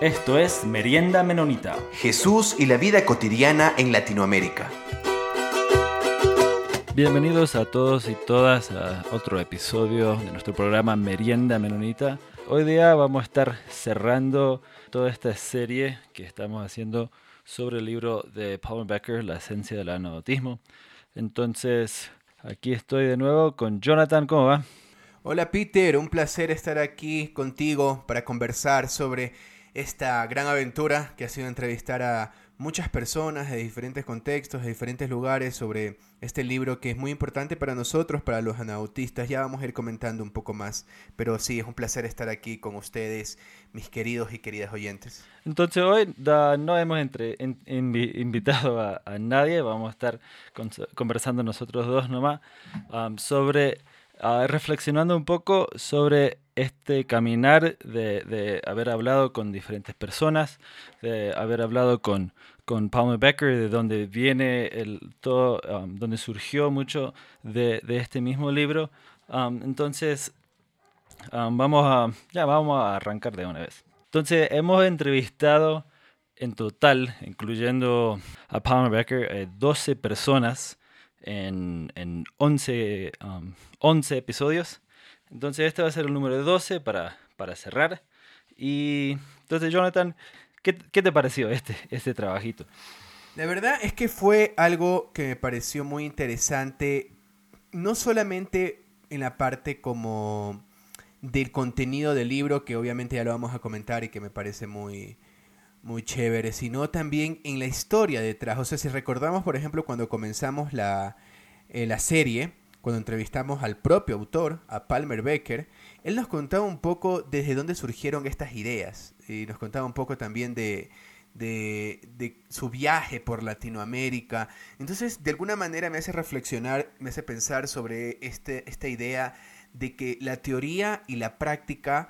Esto es Merienda Menonita. Jesús y la vida cotidiana en Latinoamérica. Bienvenidos a todos y todas a otro episodio de nuestro programa Merienda Menonita. Hoy día vamos a estar cerrando toda esta serie que estamos haciendo sobre el libro de Paul Becker, La esencia del anabautismo. Entonces, aquí estoy de nuevo con Jonathan. ¿Cómo va? Hola Peter, un placer estar aquí contigo para conversar sobre esta gran aventura que ha sido entrevistar a muchas personas de diferentes contextos, de diferentes lugares sobre este libro que es muy importante para nosotros, para los anautistas. Ya vamos a ir comentando un poco más, pero sí, es un placer estar aquí con ustedes, mis queridos y queridas oyentes. Entonces hoy no hemos entre, invitado a, nadie, vamos a estar conversando nosotros dos nomás um, sobre reflexionando un poco sobre este caminar de, haber hablado con diferentes personas, de haber hablado con, con Palmer Becker, de donde viene el todo, um, donde surgió mucho de, este mismo libro. Um, entonces, um, vamos a, ya vamos a arrancar de una vez. Entonces, hemos entrevistado en total, incluyendo a Palmer Becker, 12 eh, personas en, en 11, 11 um, episodios. Entonces este va a ser el número 12 para, para cerrar. Y entonces Jonathan, ¿qué, qué te pareció este, este trabajito? La verdad es que fue algo que me pareció muy interesante, no solamente en la parte como del contenido del libro, que obviamente ya lo vamos a comentar y que me parece muy, muy chévere, sino también en la historia detrás. O sea, si recordamos, por ejemplo, cuando comenzamos la, eh, la serie, cuando entrevistamos al propio autor, a Palmer Becker, él nos contaba un poco desde dónde surgieron estas ideas y nos contaba un poco también de, su viaje por Latinoamérica. Entonces, de alguna manera me hace reflexionar, me hace pensar sobre este, esta idea de que la teoría y la práctica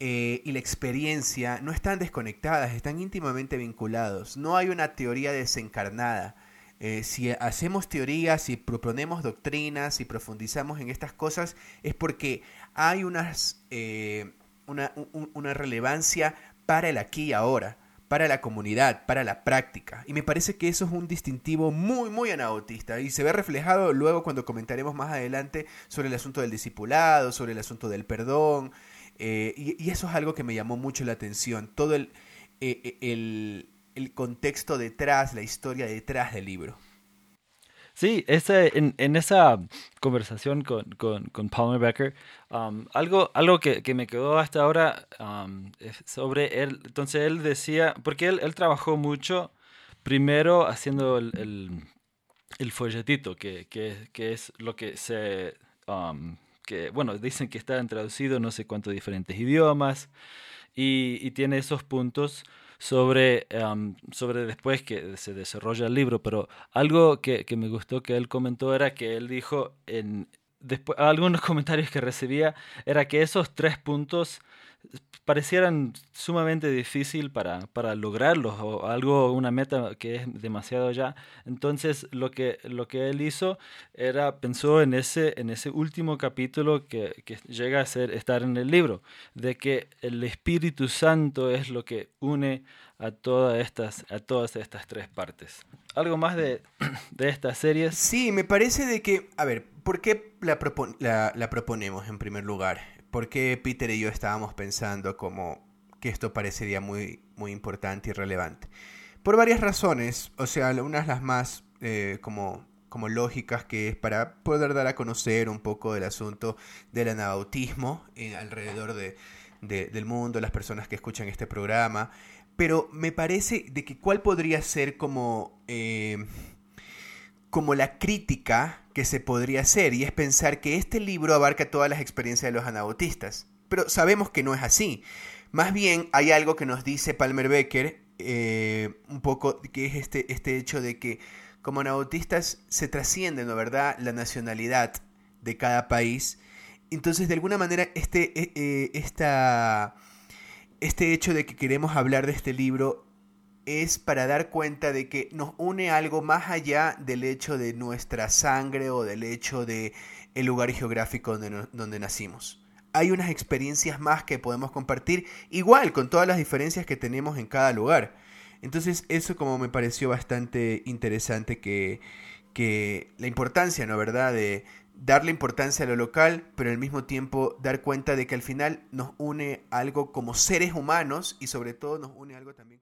eh, y la experiencia no están desconectadas, están íntimamente vinculados. No hay una teoría desencarnada. Eh, si hacemos teorías, si proponemos doctrinas, si profundizamos en estas cosas, es porque hay unas, eh, una, relevancia para el aquí y ahora, para la comunidad, para la práctica. Y me parece que eso es un distintivo muy, muy anautista y se ve reflejado luego cuando comentaremos más adelante sobre el asunto del discipulado, sobre el asunto del perdón, eh, y, eso es algo que me llamó mucho la atención, todo el, eh, eh, el, contexto detrás, la historia detrás del libro. Sí, ese, en, esa conversación con, con, con Palmer Becker, um, algo, algo que, que, me quedó hasta ahora um, sobre él, entonces él decía, porque él, él trabajó mucho, primero haciendo el, el, el folletito, que, que, que, es lo que se... Um, que, bueno, dicen que está traducido no sé cuántos diferentes idiomas y, tiene esos puntos sobre, sobre después que se desarrolla el libro, pero algo que, que, me gustó que él comentó era que él dijo en después algunos comentarios que recibía era que esos tres puntos parecieran sumamente difícil para, para lograrlos o algo, una meta que es demasiado ya. Entonces lo que, lo que él hizo era, pensó en ese, en ese último capítulo que, que llega a ser, estar en el libro, de que el Espíritu Santo es lo que une a todas estas, a todas estas tres partes. ¿Algo más de, de estas series? Sí, me parece de que, a ver, ¿por qué la, la, la proponemos en primer lugar? ¿Por qué Peter y yo estábamos pensando que esto parecería muy, muy importante y relevante? Por varias razones, o sea, unas las más eh, como, como lógicas que es para poder dar a conocer un poco del asunto del anabautismo eh, alrededor de, del mundo, las personas que escuchan este programa, pero me parece de que cuál podría ser como, eh, como la crítica que se podría hacer y es pensar que este libro abarca todas las experiencias de los anabautistas. Pero sabemos que no es así. Más bien hay algo que nos dice Palmer Becker, eh, un poco, que es este, este hecho de que como anabautistas se trasciende, ¿no verdad?, la nacionalidad de cada país. Entonces, de alguna manera, este, eh, eh, esta, este hecho de que queremos hablar de este libro es para dar cuenta de que nos une algo más allá del hecho de nuestra sangre o del hecho de el lugar geográfico donde, donde nacimos. hay unas experiencias más que podemos compartir, igual con todas las diferencias que tenemos en cada lugar. Entonces eso como me pareció bastante interesante que, que la importancia, ¿no? ¿Verdad? De darle importancia a lo local, pero al mismo tiempo dar cuenta de que al final nos une algo como seres humanos y sobre todo nos une algo también.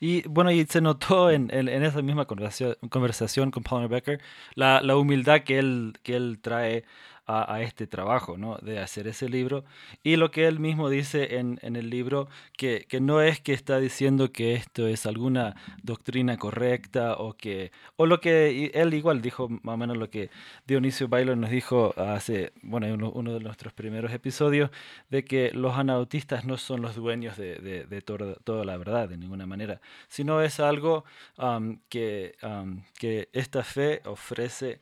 Y bueno, y se notó en, en, esa misma conversación, conversación con Palmer Becker la, la humildad que él, que él trae a, este trabajo, ¿no? De hacer ese libro. Y lo que él mismo dice en, en el libro, que, que, no es que está diciendo que esto es alguna doctrina correcta o que, o lo que él igual dijo más o menos lo que Dionisio Bailo nos dijo hace, bueno, uno, de nuestros primeros episodios, de que los anautistas no son los dueños de, de, de toda la verdad, de ninguna manera, sino es algo que, que esta fe ofrece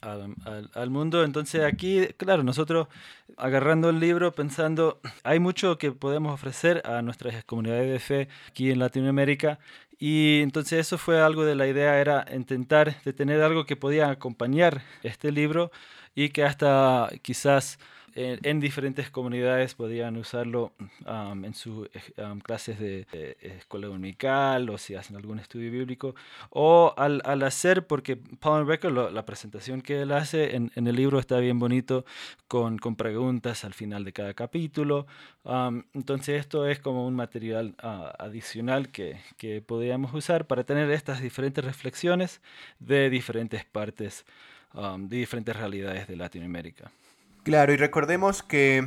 al, mundo. Entonces aquí, claro, nosotros agarrando el libro, pensando, hay mucho que podemos ofrecer a nuestras comunidades de fe aquí en Latinoamérica. Y entonces eso fue algo de la idea, era intentar de tener algo que podía acompañar este libro y que hasta quizás en, diferentes comunidades podían usarlo en sus clases de, escuela dominical o si hacen algún estudio bíblico. O al, al hacer, porque Paul Becker, la presentación que él hace en, en, el libro está bien bonito con, con preguntas al final de cada capítulo. entonces esto es como un material ah, adicional que, que podríamos usar para tener estas diferentes reflexiones de diferentes partes, de diferentes realidades de Latinoamérica. Claro, y recordemos que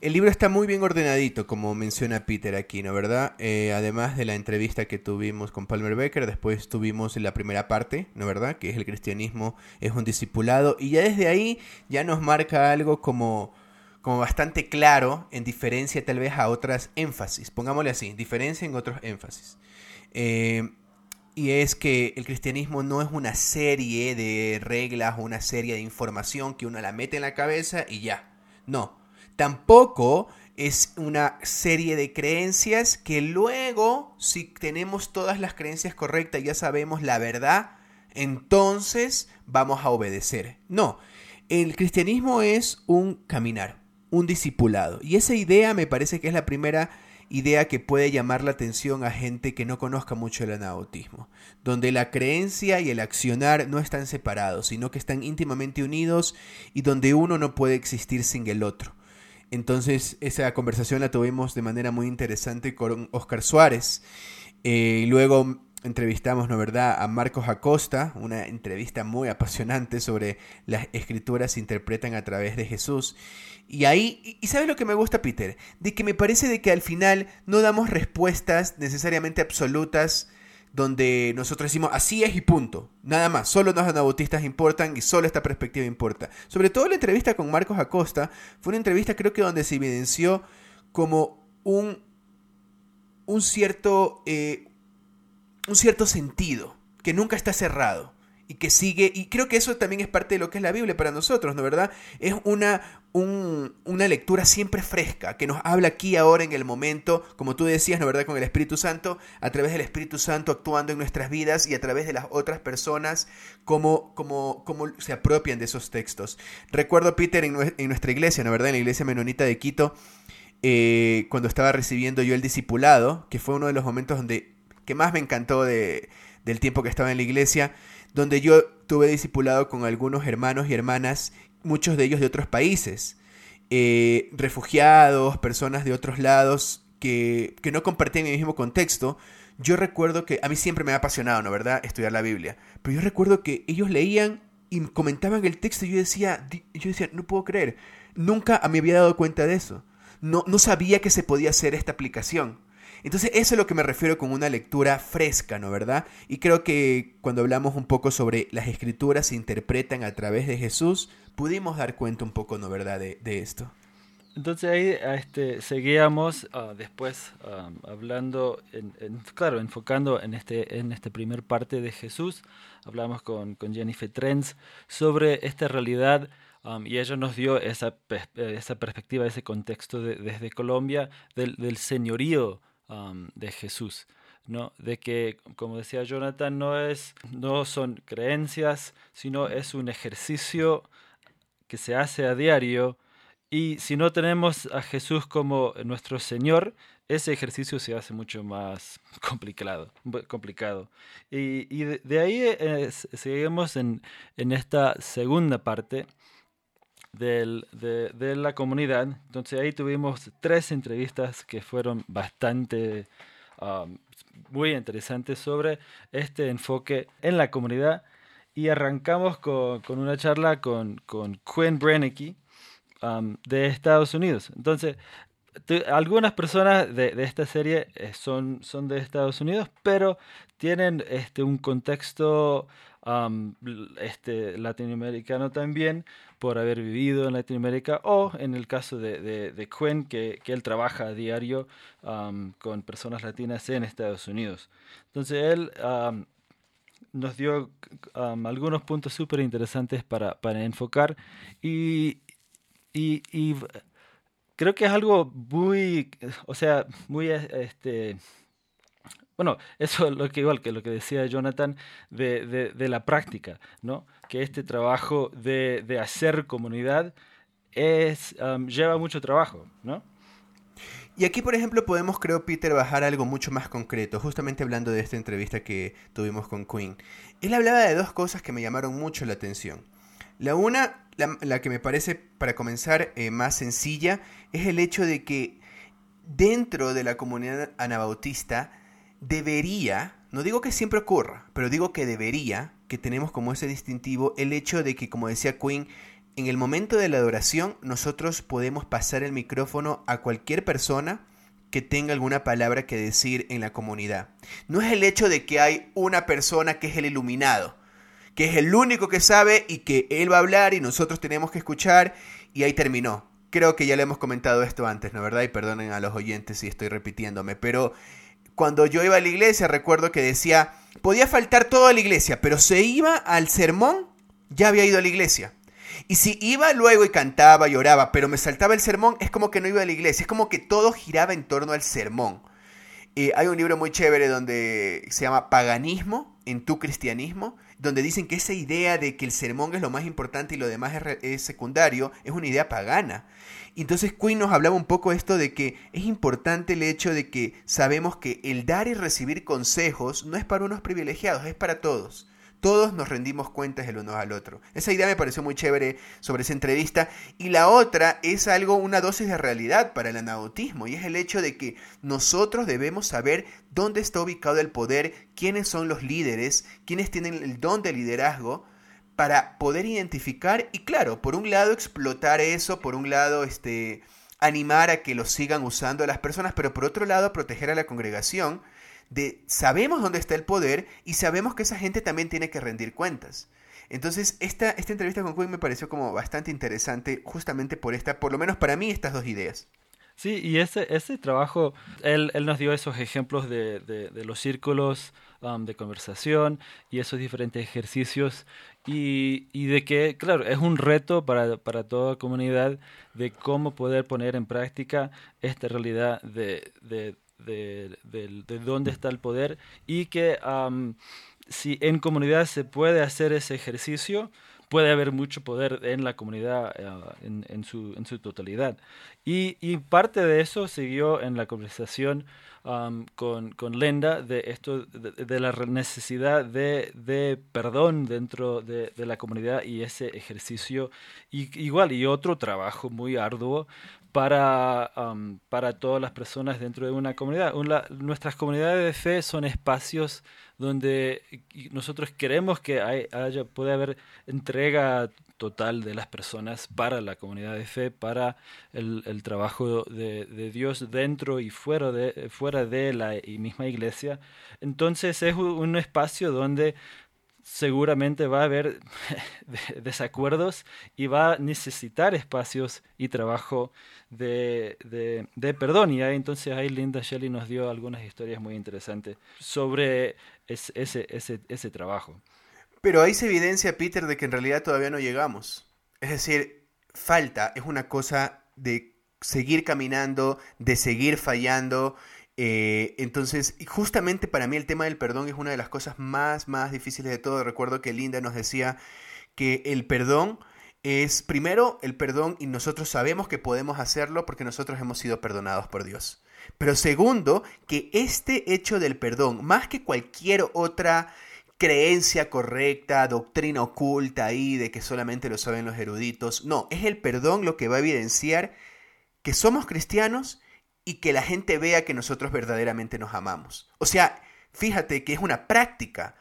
el libro está muy bien ordenadito, como menciona Peter aquí, ¿no? ¿Verdad? Eh, además de la entrevista que tuvimos con Palmer Becker, después tuvimos la primera parte, ¿no? ¿Verdad? Que es el cristianismo, es un discipulado, y ya desde ahí ya nos marca algo como, como bastante claro, en diferencia tal vez a otras énfasis, pongámosle así, diferencia en otros énfasis. Eh, y es que el cristianismo no es una serie de reglas o una serie de información que uno la mete en la cabeza y ya. No, tampoco es una serie de creencias que luego, si tenemos todas las creencias correctas, ya sabemos la verdad, entonces vamos a obedecer. No, el cristianismo es un caminar, un discipulado. Y esa idea me parece que es la primera idea que puede llamar la atención a gente que no conozca mucho el anautismo, donde la creencia y el accionar no están separados, sino que están íntimamente unidos y donde uno no puede existir sin el otro. Entonces esa conversación la tuvimos de manera muy interesante con Oscar Suárez. Eh, luego entrevistamos, ¿no verdad?, a Marcos Acosta, una entrevista muy apasionante sobre las escrituras se interpretan a través de Jesús. Y ahí, y sabes lo que me gusta, Peter, de que me parece de que al final no damos respuestas necesariamente absolutas donde nosotros decimos así es y punto. Nada más, solo los anabautistas importan y solo esta perspectiva importa. Sobre todo la entrevista con Marcos Acosta fue una entrevista creo que donde se evidenció como un, un cierto, eh, un cierto sentido, que nunca está cerrado y que sigue, y creo que eso también es parte de lo que es la Biblia para nosotros, ¿no verdad? Es una, una lectura siempre fresca, que nos habla aquí ahora en el momento, como tú decías, ¿no verdad? Con el Espíritu Santo, a través del Espíritu Santo actuando en nuestras vidas y a través de las otras personas, cómo, cómo, cómo se apropian de esos textos. Recuerdo, Peter, en, en nuestra iglesia, ¿no verdad? En la iglesia menonita de Quito, eh, cuando estaba recibiendo yo el discipulado, que fue uno de los momentos donde que más me encantó de, del tiempo que estaba en la iglesia, donde yo tuve discipulado con algunos hermanos y hermanas, muchos de ellos de otros países, eh, refugiados, personas de otros lados que, que no compartían el mismo contexto. Yo recuerdo que a mí siempre me ha apasionado, ¿no verdad?, estudiar la Biblia. Pero yo recuerdo que ellos leían y comentaban el texto y yo decía, yo decía, no puedo creer, nunca me había dado cuenta de eso. No, no sabía que se podía hacer esta aplicación. Entonces eso es lo que me refiero con una lectura fresca, ¿no verdad? Y creo que cuando hablamos un poco sobre las escrituras se interpretan a través de Jesús, pudimos dar cuenta un poco, ¿no verdad?, de, esto. Entonces ahí este, seguíamos ah, después hablando, en, claro, enfocando en este, en esta primer parte de Jesús. Hablamos con, con Jennifer Trens sobre esta realidad y ella nos dio esa, esa perspectiva, ese contexto desde Colombia del, del señorío de Jesús. ¿no? De que, como decía Jonathan, no, es, no son creencias, sino es un ejercicio que se hace a diario y si no tenemos a Jesús como nuestro Señor, ese ejercicio se hace mucho más complicado. complicado. Y, de, ahí seguimos en, esta segunda parte de, la comunidad. Entonces ahí tuvimos tres entrevistas que fueron bastante um, muy interesantes sobre este enfoque en la comunidad. Y arrancamos con, una charla con, con Quinn Brennicky um, de Estados Unidos. Entonces, algunas personas de, esta serie eh, son, son de Estados Unidos, pero tienen este, un contexto este, latinoamericano también por haber vivido en Latinoamérica o en el caso de, de, Quinn, que, él trabaja a diario con personas latinas en Estados Unidos. Entonces él nos dio algunos puntos súper interesantes para, para, enfocar y, y, y creo que es algo muy, o sea, muy, este, bueno, eso es lo que igual que lo que decía Jonathan de, de, la práctica, ¿no? Que este trabajo de, de hacer comunidad es, lleva mucho trabajo, ¿no? Y aquí, por ejemplo, podemos, creo, Peter, bajar algo mucho más concreto, justamente hablando de esta entrevista que tuvimos con Queen. Él hablaba de dos cosas que me llamaron mucho la atención. La una, la, que me parece, para comenzar, eh, más sencilla, es el hecho de que dentro de la comunidad anabautista debería, no digo que siempre ocurra, pero digo que debería, que tenemos como ese distintivo, el hecho de que, como decía Quinn, en el momento de la adoración nosotros podemos pasar el micrófono a cualquier persona que tenga alguna palabra que decir en la comunidad. No es el hecho de que hay una persona que es el iluminado que es el único que sabe y que él va a hablar y nosotros tenemos que escuchar y ahí terminó. Creo que ya le hemos comentado esto antes, ¿no verdad? Y perdonen a los oyentes si estoy repitiéndome, pero cuando yo iba a la iglesia recuerdo que decía, podía faltar toda la iglesia, pero se iba al sermón, ya había ido a la iglesia. Y si iba luego y cantaba y oraba, pero me saltaba el sermón, es como que no iba a la iglesia, es como que todo giraba en torno al sermón. Eh, hay un libro muy chévere donde se llama Paganismo en tu cristianismo, donde dicen que esa idea de que el sermón es lo más importante y lo demás es, secundario es una idea pagana. Entonces Quinn nos hablaba un poco esto de que es importante el hecho de que sabemos que el dar y recibir consejos no es para unos privilegiados, es para todos todos nos rendimos cuentas el uno al otro. Esa idea me pareció muy chévere sobre esa entrevista. Y la otra es algo, una dosis de realidad para el anautismo, y es el hecho de que nosotros debemos saber dónde está ubicado el poder, quiénes son los líderes, quiénes tienen el don de liderazgo, para poder identificar y claro, por un lado explotar eso, por un lado este animar a que lo sigan usando las personas, pero por otro lado proteger a la congregación de sabemos dónde está el poder y sabemos que esa gente también tiene que rendir cuentas. Entonces, esta, esta entrevista con Quinn me pareció como bastante interesante justamente por esta, por lo menos para mí, estas dos ideas. Sí, y ese, ese trabajo, él, él nos dio esos ejemplos de, de, los círculos um, de conversación y esos diferentes ejercicios y, y, de que, claro, es un reto para, para toda comunidad de cómo poder poner en práctica esta realidad de, de de, dónde está el poder y que si en comunidad se puede hacer ese ejercicio, puede haber mucho poder en la comunidad eh, en, su, en, su, totalidad. Y, parte de eso siguió en la conversación con, con Lenda de esto de, la necesidad de, de perdón dentro de, la comunidad y ese ejercicio y, igual y otro trabajo muy arduo para, para todas las personas dentro de una comunidad. nuestras comunidades de fe son espacios donde nosotros queremos que haya, puede haber entrega total de las personas para la comunidad de fe, para el, trabajo de, de, Dios dentro y fuera de, fuera de la misma iglesia. Entonces es un espacio donde seguramente va a haber desacuerdos y va a necesitar espacios y trabajo de, de, perdón. Y ahí, entonces ahí Linda Shelley nos dio algunas historias muy interesantes sobre ese, ese, ese trabajo. Pero ahí se evidencia, Peter, de que en realidad todavía no llegamos. Es decir, falta, es una cosa de seguir caminando, de seguir fallando. Eh, entonces, justamente para mí el tema del perdón es una de las cosas más, más difíciles de todo. Recuerdo que Linda nos decía que el perdón es primero el perdón y nosotros sabemos que podemos hacerlo porque nosotros hemos sido perdonados por Dios. Pero segundo, que este hecho del perdón, más que cualquier otra creencia correcta, doctrina oculta ahí de que solamente lo saben los eruditos, no, es el perdón lo que va a evidenciar que somos cristianos y que la gente vea que nosotros verdaderamente nos amamos. O sea, fíjate que es una práctica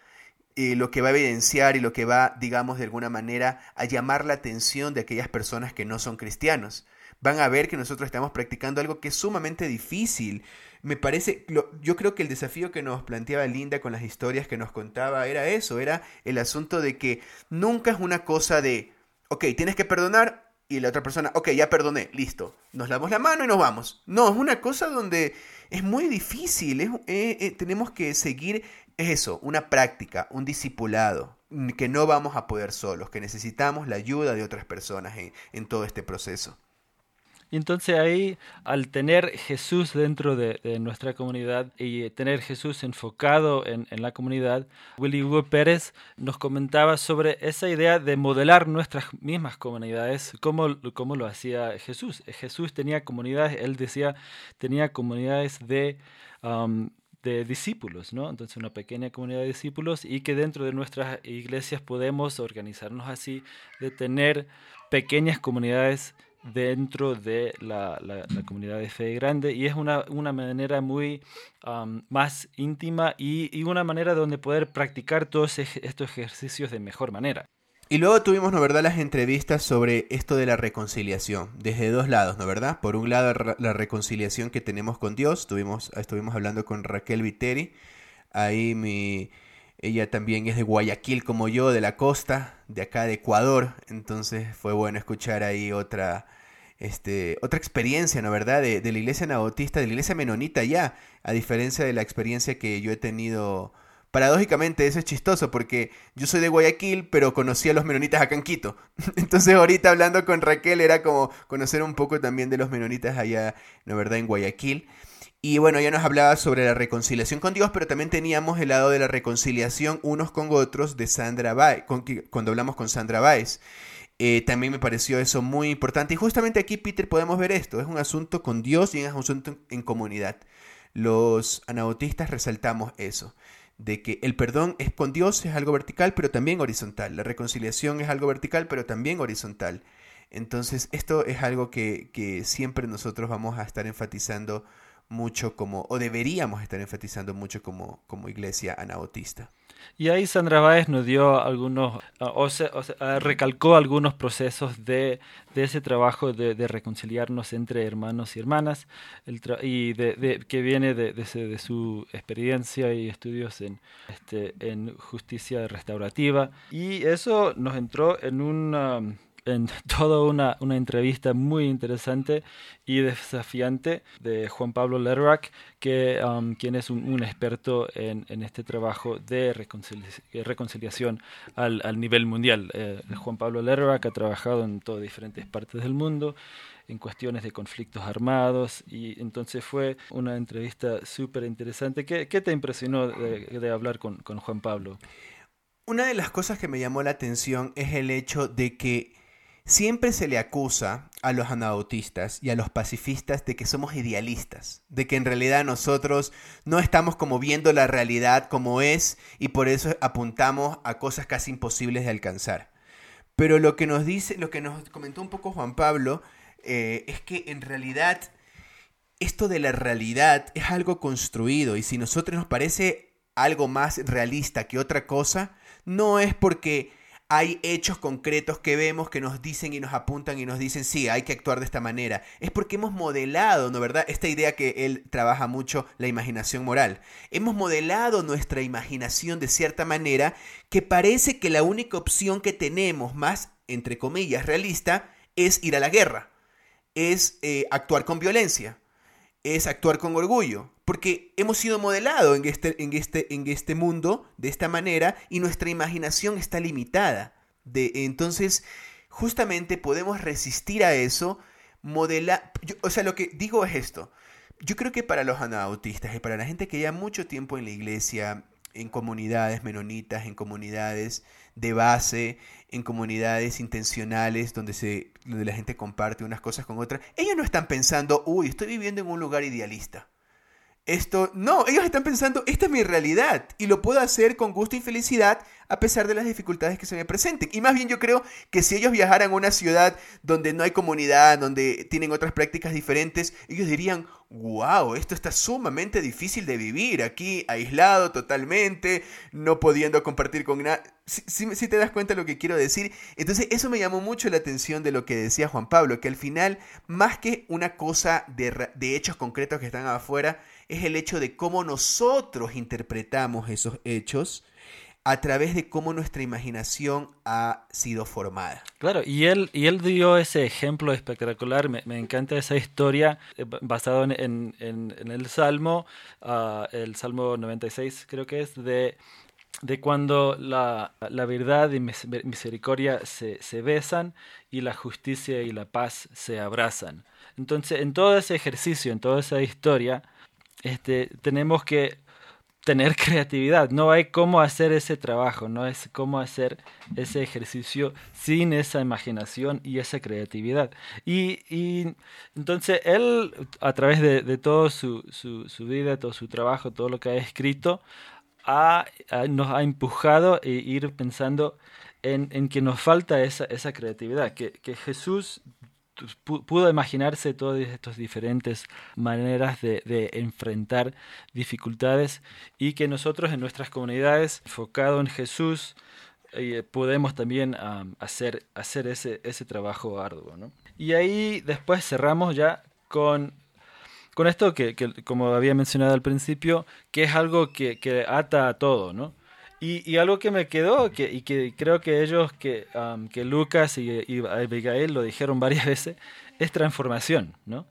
eh, lo que va a evidenciar y lo que va, digamos, de alguna manera a llamar la atención de aquellas personas que no son cristianos. Van a ver que nosotros estamos practicando algo que es sumamente difícil. Me parece, yo creo que el desafío que nos planteaba Linda con las historias que nos contaba era eso, era el asunto de que nunca es una cosa de, ok, tienes que perdonar y la otra persona, ok, ya perdoné, listo, nos lavamos la mano y nos vamos. No, es una cosa donde es muy difícil, eh, eh, tenemos que seguir es eso, una práctica, un discipulado, que no vamos a poder solos, que necesitamos la ayuda de otras personas en, todo este proceso. Entonces ahí, al tener Jesús dentro de, nuestra comunidad y tener Jesús enfocado en, la comunidad, Willy Hugo Pérez nos comentaba sobre esa idea de modelar nuestras mismas comunidades, como, como lo hacía Jesús. Jesús tenía comunidades, él decía, tenía comunidades de... Um, de discípulos, ¿no? Entonces una pequeña comunidad de discípulos y que dentro de nuestras iglesias podemos organizarnos así, de tener pequeñas comunidades dentro de la, comunidad de fe grande y es una, una manera muy más íntima y, y, una manera donde poder practicar todos estos ejercicios de mejor manera. Y luego tuvimos, ¿no verdad?, las entrevistas sobre esto de la reconciliación, desde dos lados, ¿no verdad? Por un lado, la reconciliación que tenemos con Dios, estuvimos, estuvimos hablando con Raquel Viteri, ahí mi, ella también es de Guayaquil como yo, de la costa, de acá de Ecuador, entonces fue bueno escuchar ahí otra, este, otra experiencia, ¿no verdad?, de, de la iglesia anabautista, de la iglesia menonita ya, a diferencia de la experiencia que yo he tenido paradójicamente eso es chistoso porque yo soy de Guayaquil, pero conocí a los menonitas acá en Quito. Entonces ahorita hablando con Raquel era como conocer un poco también de los menonitas allá, ¿no verdad?, en Guayaquil. Y bueno, ella nos hablaba sobre la reconciliación con Dios, pero también teníamos el lado de la reconciliación unos con otros de Sandra Baez, cuando hablamos con Sandra Baez. Eh, también me pareció eso muy importante. Y justamente aquí, Peter, podemos ver esto. Es un asunto con Dios y es un asunto en comunidad. Los anabautistas resaltamos eso de que el perdón es con Dios, es algo vertical, pero también horizontal. La reconciliación es algo vertical, pero también horizontal. Entonces, esto es algo que, que siempre nosotros vamos a estar enfatizando mucho como, o deberíamos estar enfatizando mucho como, como iglesia anabautista. Y ahí Sandra Báez nos dio algunos, ah, o, sea, ah, recalcó algunos procesos de, de ese trabajo de, reconciliarnos entre hermanos y hermanas, el y de, que viene de, de, su experiencia y estudios en, este, en justicia restaurativa. Y eso nos entró en un en toda una, una, entrevista muy interesante y desafiante de Juan Pablo Lerrack, que, um, quien es un, experto en, en, este trabajo de reconciliación al, al, nivel mundial. Eh, Juan Pablo Lerrack ha trabajado en todas diferentes partes del mundo en cuestiones de conflictos armados y entonces fue una entrevista súper interesante. ¿Qué, ¿Qué, te impresionó de, de hablar con, con Juan Pablo? Una de las cosas que me llamó la atención es el hecho de que Siempre se le acusa a los anabautistas y a los pacifistas de que somos idealistas, de que en realidad nosotros no estamos como viendo la realidad como es y por eso apuntamos a cosas casi imposibles de alcanzar. Pero lo que nos dice, lo que nos comentó un poco Juan Pablo, eh, es que en realidad esto de la realidad es algo construido y si a nosotros nos parece algo más realista que otra cosa, no es porque hay hechos concretos que vemos que nos dicen y nos apuntan y nos dicen, sí, hay que actuar de esta manera. Es porque hemos modelado, ¿no verdad? Esta idea que él trabaja mucho, la imaginación moral. Hemos modelado nuestra imaginación de cierta manera que parece que la única opción que tenemos, más, entre comillas, realista, es ir a la guerra, es eh, actuar con violencia, es actuar con orgullo, porque hemos sido modelados en este, en, este, en este mundo de esta manera y nuestra imaginación está limitada. De, entonces, justamente podemos resistir a eso, modelar... O sea, lo que digo es esto. Yo creo que para los anabautistas y para la gente que lleva mucho tiempo en la iglesia en comunidades menonitas, en comunidades de base, en comunidades intencionales donde, se, donde la gente comparte unas cosas con otras, ellos no están pensando, uy, estoy viviendo en un lugar idealista. Esto, no, ellos están pensando, esta es mi realidad y lo puedo hacer con gusto y felicidad a pesar de las dificultades que se me presenten. Y más bien yo creo que si ellos viajaran a una ciudad donde no hay comunidad, donde tienen otras prácticas diferentes, ellos dirían, wow, esto está sumamente difícil de vivir, aquí aislado totalmente, no pudiendo compartir con nadie. Si, te das cuenta de lo que quiero decir, entonces eso me llamó mucho la atención de lo que decía Juan Pablo, que al final, más que una cosa de, de hechos concretos que están afuera, es el hecho de cómo nosotros interpretamos esos hechos a través de cómo nuestra imaginación ha sido formada. Claro, y él, y él dio ese ejemplo espectacular, me, encanta esa historia eh, basado en, el Salmo, ah, el Salmo 96 creo que es, de, de cuando la, verdad y misericordia se, se besan y la justicia y la paz se abrazan. Entonces, en todo ese ejercicio, en toda esa historia, este, tenemos que tener creatividad. No hay cómo hacer ese trabajo, no es cómo hacer ese ejercicio sin esa imaginación y esa creatividad. Y, entonces él, a través de, de toda su, su, vida, todo su trabajo, todo lo que ha escrito, nos ha empujado a ir pensando en, que nos falta esa, esa creatividad, que Jesús pudo imaginarse todas estas diferentes maneras de, enfrentar dificultades y que nosotros en nuestras comunidades, enfocado en Jesús, eh, podemos también hacer, hacer ese, ese trabajo arduo. Y ahí después cerramos ya con, con esto que, como había mencionado al principio, que es algo que, que ata a todo, ¿no? Y, algo que me quedó, que, y que creo que ellos, que, que Lucas y, y, Abigail lo dijeron varias veces, es transformación, ¿no?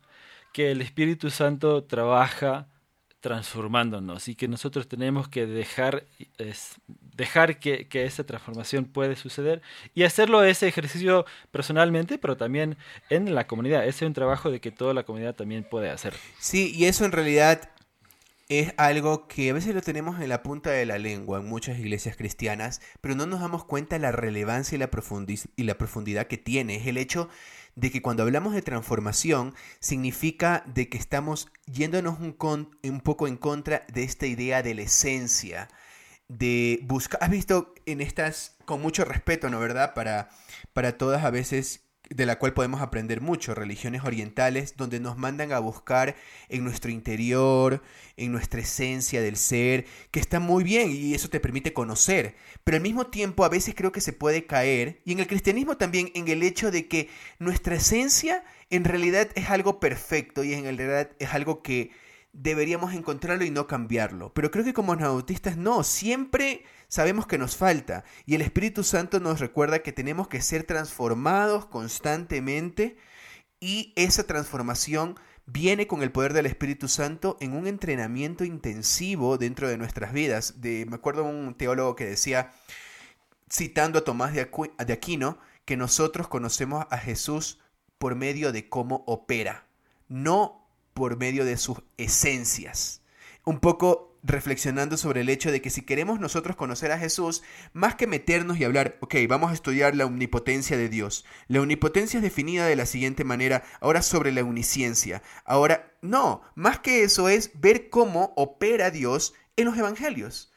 Que el Espíritu Santo trabaja transformándonos y que nosotros tenemos que dejar, dejar que, que, esa transformación puede suceder y hacerlo ese ejercicio personalmente, pero también en la comunidad. Ese es un trabajo de que toda la comunidad también puede hacer. Sí, y eso en realidad es algo que a veces lo tenemos en la punta de la lengua en muchas iglesias cristianas, pero no nos damos cuenta de la relevancia y la, y la profundidad que tiene. Es el hecho de que cuando hablamos de transformación significa de que estamos yéndonos un, un poco en contra de esta idea de la esencia, de buscar... Has visto en estas, con mucho respeto, ¿no? ¿Verdad? Para, para todas a veces de la cual podemos aprender mucho, religiones orientales, donde nos mandan a buscar en nuestro interior, en nuestra esencia del ser, que está muy bien y eso te permite conocer, pero al mismo tiempo a veces creo que se puede caer, y en el cristianismo también, en el hecho de que nuestra esencia en realidad es algo perfecto y en realidad es algo que deberíamos encontrarlo y no cambiarlo. Pero creo que como nautistas no, siempre sabemos que nos falta y el Espíritu Santo nos recuerda que tenemos que ser transformados constantemente y esa transformación viene con el poder del Espíritu Santo en un entrenamiento intensivo dentro de nuestras vidas. De, me acuerdo un teólogo que decía, citando a Tomás de Aquino, que nosotros conocemos a Jesús por medio de cómo opera, no por medio de sus esencias. Un poco reflexionando sobre el hecho de que si queremos nosotros conocer a Jesús, más que meternos y hablar, ok, vamos a estudiar la omnipotencia de Dios. La omnipotencia es definida de la siguiente manera, ahora sobre la uniciencia. Ahora, no, más que eso es ver cómo opera Dios en los evangelios.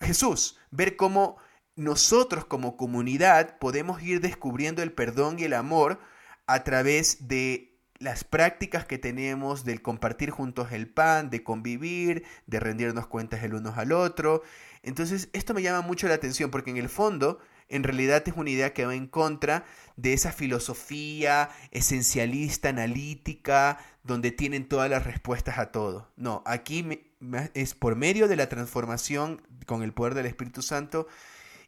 Jesús, ver cómo nosotros como comunidad podemos ir descubriendo el perdón y el amor a través de las prácticas que tenemos del compartir juntos el pan, de convivir, de rendirnos cuentas el uno al otro. Entonces, esto me llama mucho la atención porque en el fondo, en realidad es una idea que va en contra de esa filosofía esencialista, analítica, donde tienen todas las respuestas a todo. No, aquí es por medio de la transformación con el poder del Espíritu Santo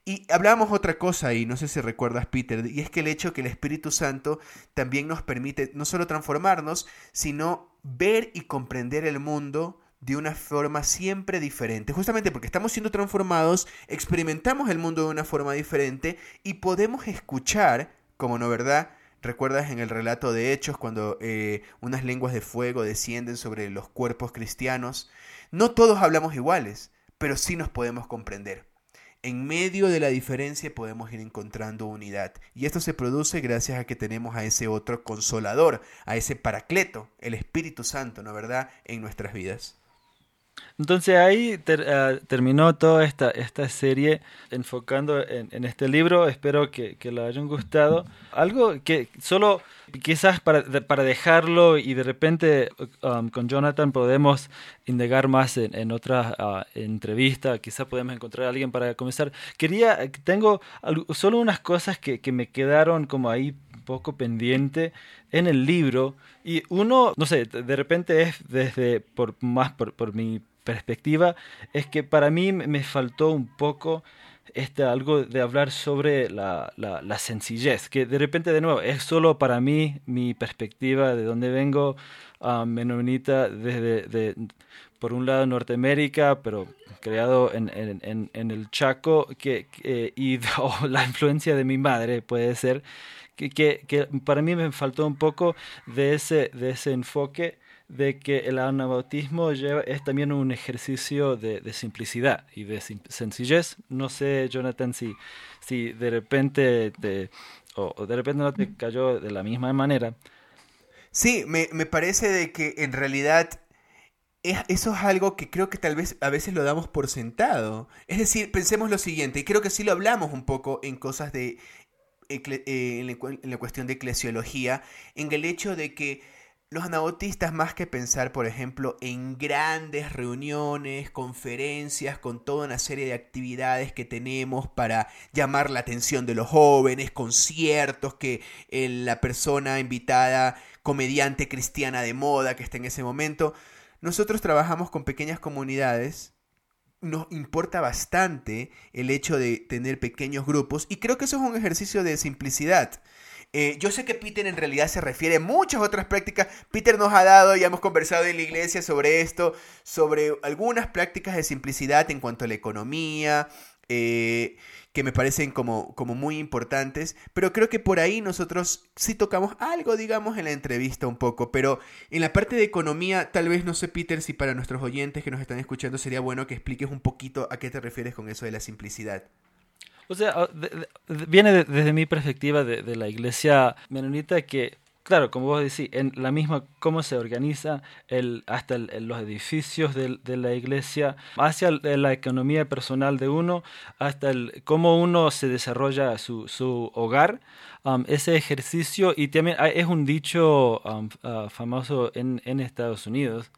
y hablábamos otra cosa y no sé si recuerdas, Peter, y es que el hecho que el Espíritu Santo también nos permite no solo transformarnos, sino ver y comprender el mundo de una forma siempre diferente. Justamente porque estamos siendo transformados, experimentamos el mundo de una forma diferente y podemos escuchar, como no verdad, ¿Recuerdas en el relato de Hechos cuando eh, unas lenguas de fuego descienden sobre los cuerpos cristianos? No todos hablamos iguales, pero sí nos podemos comprender. En medio de la diferencia podemos ir encontrando unidad. Y esto se produce gracias a que tenemos a ese otro consolador, a ese paracleto, el Espíritu Santo, ¿no verdad?, en nuestras vidas. Entonces ahí eh, terminó toda esta, esta serie enfocando en, este libro. Espero que, que le hayan gustado. Algo que solo quizás para, para dejarlo y de repente um, con Jonathan podemos indagar más en, en otra uh, entrevista. Quizás podemos encontrar a alguien para comenzar. Quería, tengo solo unas cosas que, que me quedaron como ahí poco pendiente en el libro y uno, no sé, de repente es desde, por más por, por mi perspectiva, es que para mí me faltó un poco este, algo de hablar sobre la, la, sencillez, que de repente de nuevo es solo para mí mi perspectiva de donde vengo, uh, menonita desde, de, por un lado Norteamérica, pero creado en, en, en, el Chaco, que, y la influencia de mi madre puede ser, que, que, para mí me faltó un poco de ese, de ese enfoque de que el anabautismo lleva, es también un ejercicio de, de simplicidad y de sencillez. No sé, Jonathan, si, si de repente te, o, de repente no te cayó de la misma manera. Sí, me, me parece de que en realidad eso es algo que creo que tal vez a veces lo damos por sentado. Es decir, pensemos lo siguiente, y creo que sí lo hablamos un poco en cosas de eh, en la cuestión de eclesiología, en el hecho de que los anabautistas, más que pensar, por ejemplo, en grandes reuniones, conferencias, con toda una serie de actividades que tenemos para llamar la atención de los jóvenes, conciertos que eh, la persona invitada, comediante cristiana de moda que está en ese momento, nosotros trabajamos con pequeñas comunidades nos importa bastante el hecho de tener pequeños grupos y creo que eso es un ejercicio de simplicidad. Eh, yo sé que Peter en realidad se refiere a muchas otras prácticas. Peter nos ha dado, ya hemos conversado en la iglesia sobre esto, sobre algunas prácticas de simplicidad en cuanto a la economía, eh, que me parecen como, como muy importantes, pero creo que por ahí nosotros sí tocamos algo, digamos, en la entrevista un poco, pero en la parte de economía, tal vez no sé, Peter, si para nuestros oyentes que nos están escuchando sería bueno que expliques un poquito a qué te refieres con eso de la simplicidad. O sea, ah, viene desde mi perspectiva de, la iglesia menonita que claro, como vos decís, en la misma cómo se organiza el, hasta los edificios de, la iglesia, hacia la economía personal de uno, hasta el, cómo uno se desarrolla su, su hogar, um, ese ejercicio, y también es un dicho um, uh, famoso en, en Estados Unidos,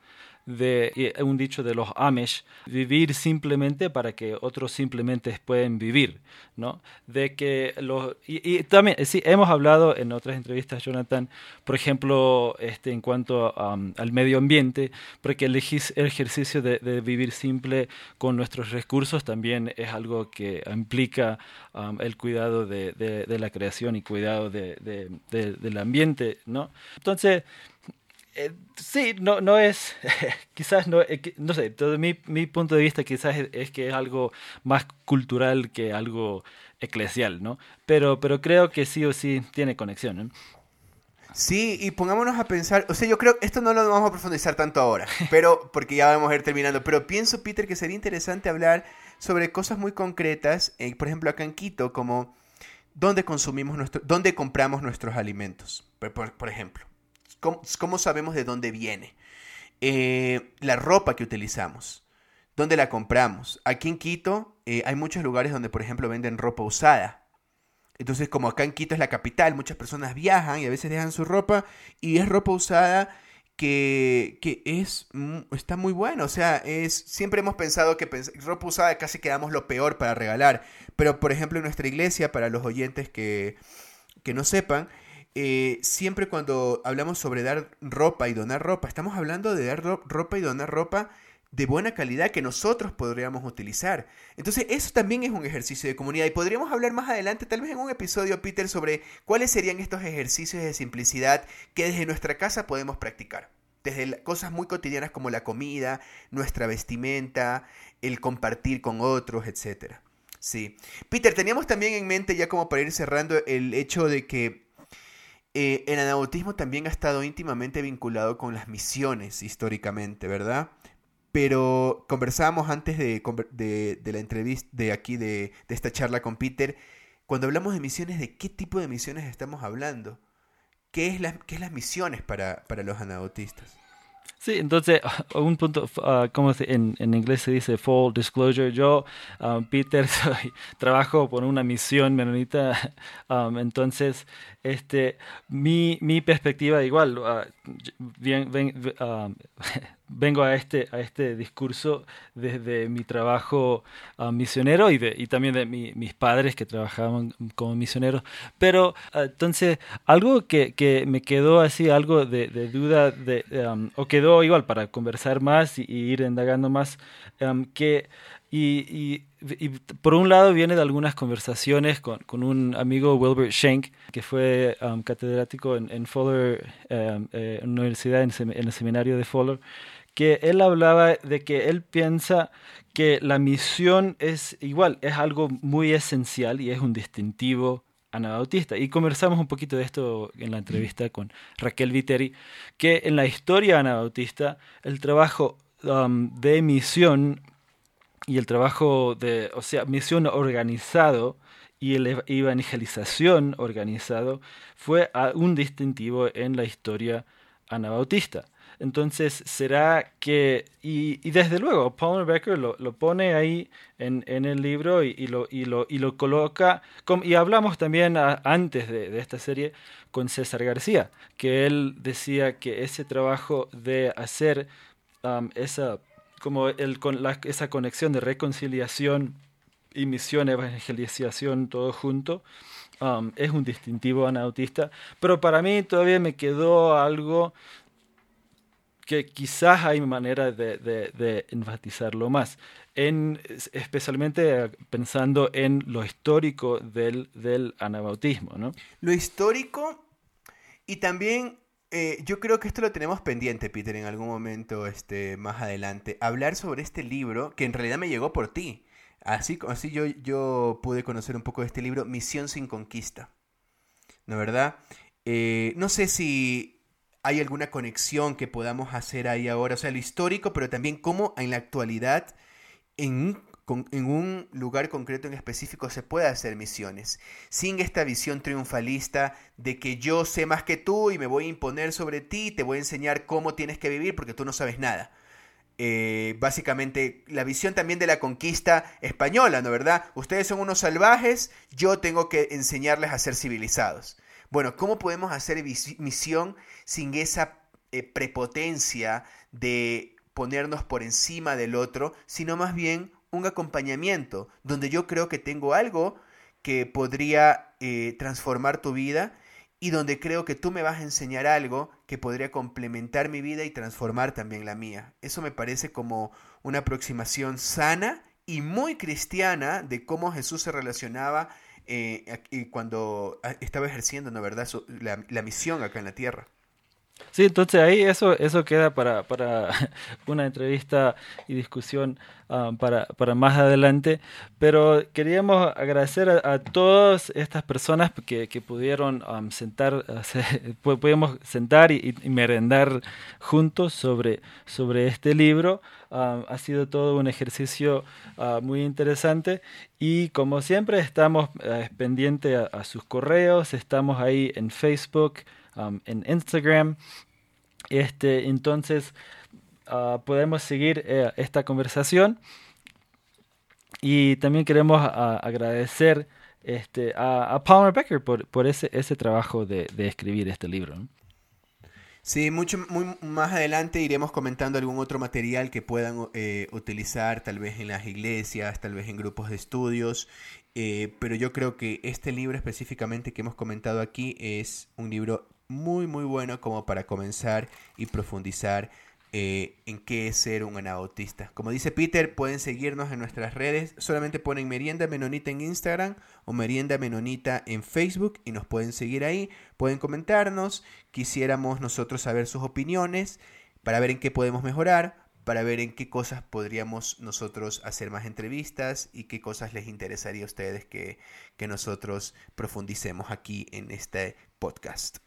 de un dicho de los Amish, vivir simplemente para que otros simplemente pueden vivir, ¿no? De que los y, también sí hemos hablado en otras entrevistas, Jonathan, por ejemplo, este en cuanto al medio ambiente, porque el, ejercicio de, vivir simple con nuestros recursos también es algo que implica el cuidado de, de, la creación y cuidado del ambiente, ¿no? Entonces eh, sí, no, no es, quizás no, eh, no sé, todo mi, mi punto de vista quizás es, que es algo más cultural que algo eclesial, ¿no? Pero, pero creo que sí o sí tiene conexión, Sí, y pongámonos a pensar, o sea, yo creo, esto no lo vamos a profundizar tanto ahora, pero porque ya vamos a ir terminando, pero pienso, Peter, que sería interesante hablar sobre cosas muy concretas, eh, por ejemplo, acá en Quito, como dónde consumimos nuestro, dónde compramos nuestros alimentos, por ejemplo. ¿Cómo, sabemos de dónde viene? Eh, la ropa que utilizamos. ¿Dónde la compramos? Aquí en Quito eh, hay muchos lugares donde, por ejemplo, venden ropa usada. Entonces, como acá en Quito es la capital, muchas personas viajan y a veces dejan su ropa y es ropa usada que, que es, está muy buena. O sea, es, siempre hemos pensado que ropa usada casi quedamos lo peor para regalar. Pero, por ejemplo, en nuestra iglesia, para los oyentes que, que no sepan, eh, siempre cuando hablamos sobre dar ropa y donar ropa, estamos hablando de dar ropa y donar ropa de buena calidad que nosotros podríamos utilizar. Entonces, eso también es un ejercicio de comunidad y podríamos hablar más adelante, tal vez en un episodio, Peter, sobre cuáles serían estos ejercicios de simplicidad que desde nuestra casa podemos practicar. Desde cosas muy cotidianas como la comida, nuestra vestimenta, el compartir con otros, etc. Sí. Peter, teníamos también en mente, ya como para ir cerrando, el hecho de que eh, el anabautismo también ha estado íntimamente vinculado con las misiones históricamente, ¿verdad? pero conversábamos antes de, de, la entrevista, de aquí, de, esta charla con Peter, cuando hablamos de misiones, ¿de qué tipo de misiones estamos hablando? ¿Qué es, la, qué es las misiones para, para los anabautistas? Sí, entonces, un punto, uh, como en, en, inglés se dice full disclosure, yo, um, Peter, soy, trabajo por una misión menonita, um, entonces, este, mi, mi perspectiva igual, uh, bien, vengo a este, a este discurso desde mi trabajo ah, misionero y, de, y también de mis padres que trabajaban como misioneros. Pero ah, entonces, algo que, que, me quedó así, algo de, de duda, de, o quedó igual para conversar más y, ir indagando más, que y, y, por un lado viene de algunas conversaciones con, con un amigo, Wilbert Schenk, que fue catedrático en, en Fuller, um, eh, en universidad, en, el seminario de Fuller, que él hablaba de que él piensa que la misión es igual, es algo muy esencial y es un distintivo anabautista. Y conversamos un poquito de esto en la entrevista con Raquel Viteri, que en la historia anabautista el trabajo um, de misión y el trabajo de, o sea, misión organizado y el evangelización organizado fue un distintivo en la historia anabautista. Entonces, será que, y, desde luego, Paul Becker lo, lo pone ahí en, en el libro y, y, lo, y, lo, y lo coloca, y hablamos también antes de, de, esta serie con César García, que él decía que ese trabajo de hacer um, esa como el, con la, esa conexión de reconciliación y misión, evangelización, todo junto, um, es un distintivo anautista. Pero para mí todavía me quedó algo que quizás hay manera de, de, enfatizarlo más, en, especialmente pensando en lo histórico del, del anabautismo. ¿no? Lo histórico y también eh, yo creo que esto lo tenemos pendiente, Peter, en algún momento este, más adelante. Hablar sobre este libro que en realidad me llegó por ti. Así, así yo, yo pude conocer un poco de este libro, Misión sin Conquista. ¿No verdad? Eh, no sé si hay alguna conexión que podamos hacer ahí ahora, o sea, lo histórico, pero también cómo en la actualidad, en un lugar concreto en específico se puede hacer misiones, sin esta visión triunfalista de que yo sé más que tú y me voy a imponer sobre ti, te voy a enseñar cómo tienes que vivir porque tú no sabes nada. Eh, básicamente la visión también de la conquista española, ¿no verdad? Ustedes son unos salvajes, yo tengo que enseñarles a ser civilizados. Bueno, ¿cómo podemos hacer misión sin esa eh, prepotencia de ponernos por encima del otro, sino más bien un acompañamiento, donde yo creo que tengo algo que podría eh, transformar tu vida y donde creo que tú me vas a enseñar algo que podría complementar mi vida y transformar también la mía. Eso me parece como una aproximación sana y muy cristiana de cómo Jesús se relacionaba eh, cuando ah, estaba ejerciendo, ¿no verdad?, la misión acá en la tierra. Sí, entonces ahí eso, eso queda para, para una entrevista y discusión um, para, para, más adelante. Pero queríamos agradecer a, todas estas personas que, que pudieron um, sentar, pudimos sentar y, merendar juntos sobre, sobre este libro. Um, ha sido todo un ejercicio uh, muy interesante y como siempre estamos uh, pendientes a, a sus correos, estamos ahí en Facebook. Um, en Instagram. Este, entonces uh, podemos seguir eh, esta conversación y también queremos uh, agradecer este, a, Palmer Becker por, por ese, ese trabajo de, de escribir este libro. Sí, mucho muy, más adelante iremos comentando algún otro material que puedan eh, utilizar tal vez en las iglesias, tal vez en grupos de estudios, eh, pero yo creo que este libro específicamente que hemos comentado aquí es un libro muy muy bueno como para comenzar y profundizar eh, en qué es ser un anabautista. Como dice Peter, pueden seguirnos en nuestras redes. Solamente ponen Merienda Menonita en Instagram o Merienda Menonita en Facebook y nos pueden seguir ahí. Pueden comentarnos. Quisiéramos nosotros saber sus opiniones para ver en qué podemos mejorar, para ver en qué cosas podríamos nosotros hacer más entrevistas y qué cosas les interesaría a ustedes que, que nosotros profundicemos aquí en este podcast.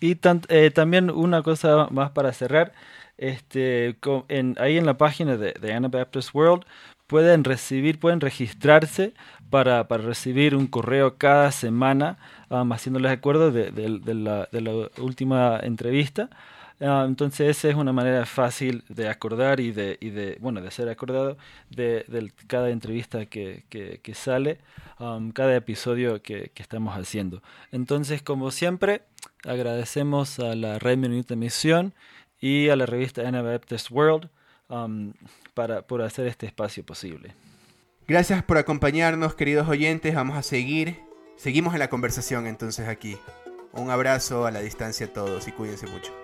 Y eh, también una cosa más para cerrar, este, en, ahí en la página de, de, Anabaptist World pueden recibir, pueden registrarse para, para recibir un correo cada semana, um, haciéndoles acuerdo de, de, la, de, la, última entrevista. Uh, entonces esa es una manera fácil de acordar y de, y de bueno, de ser acordado de, cada entrevista que, sale, cada episodio que, estamos haciendo. Entonces, como siempre, agradecemos a la Red Menonita Misión y a la revista Anabaptist World para, por hacer este espacio posible. Gracias por acompañarnos, queridos oyentes. Vamos a seguir. Seguimos en la conversación entonces aquí. Un abrazo a la distancia a todos y cuídense mucho.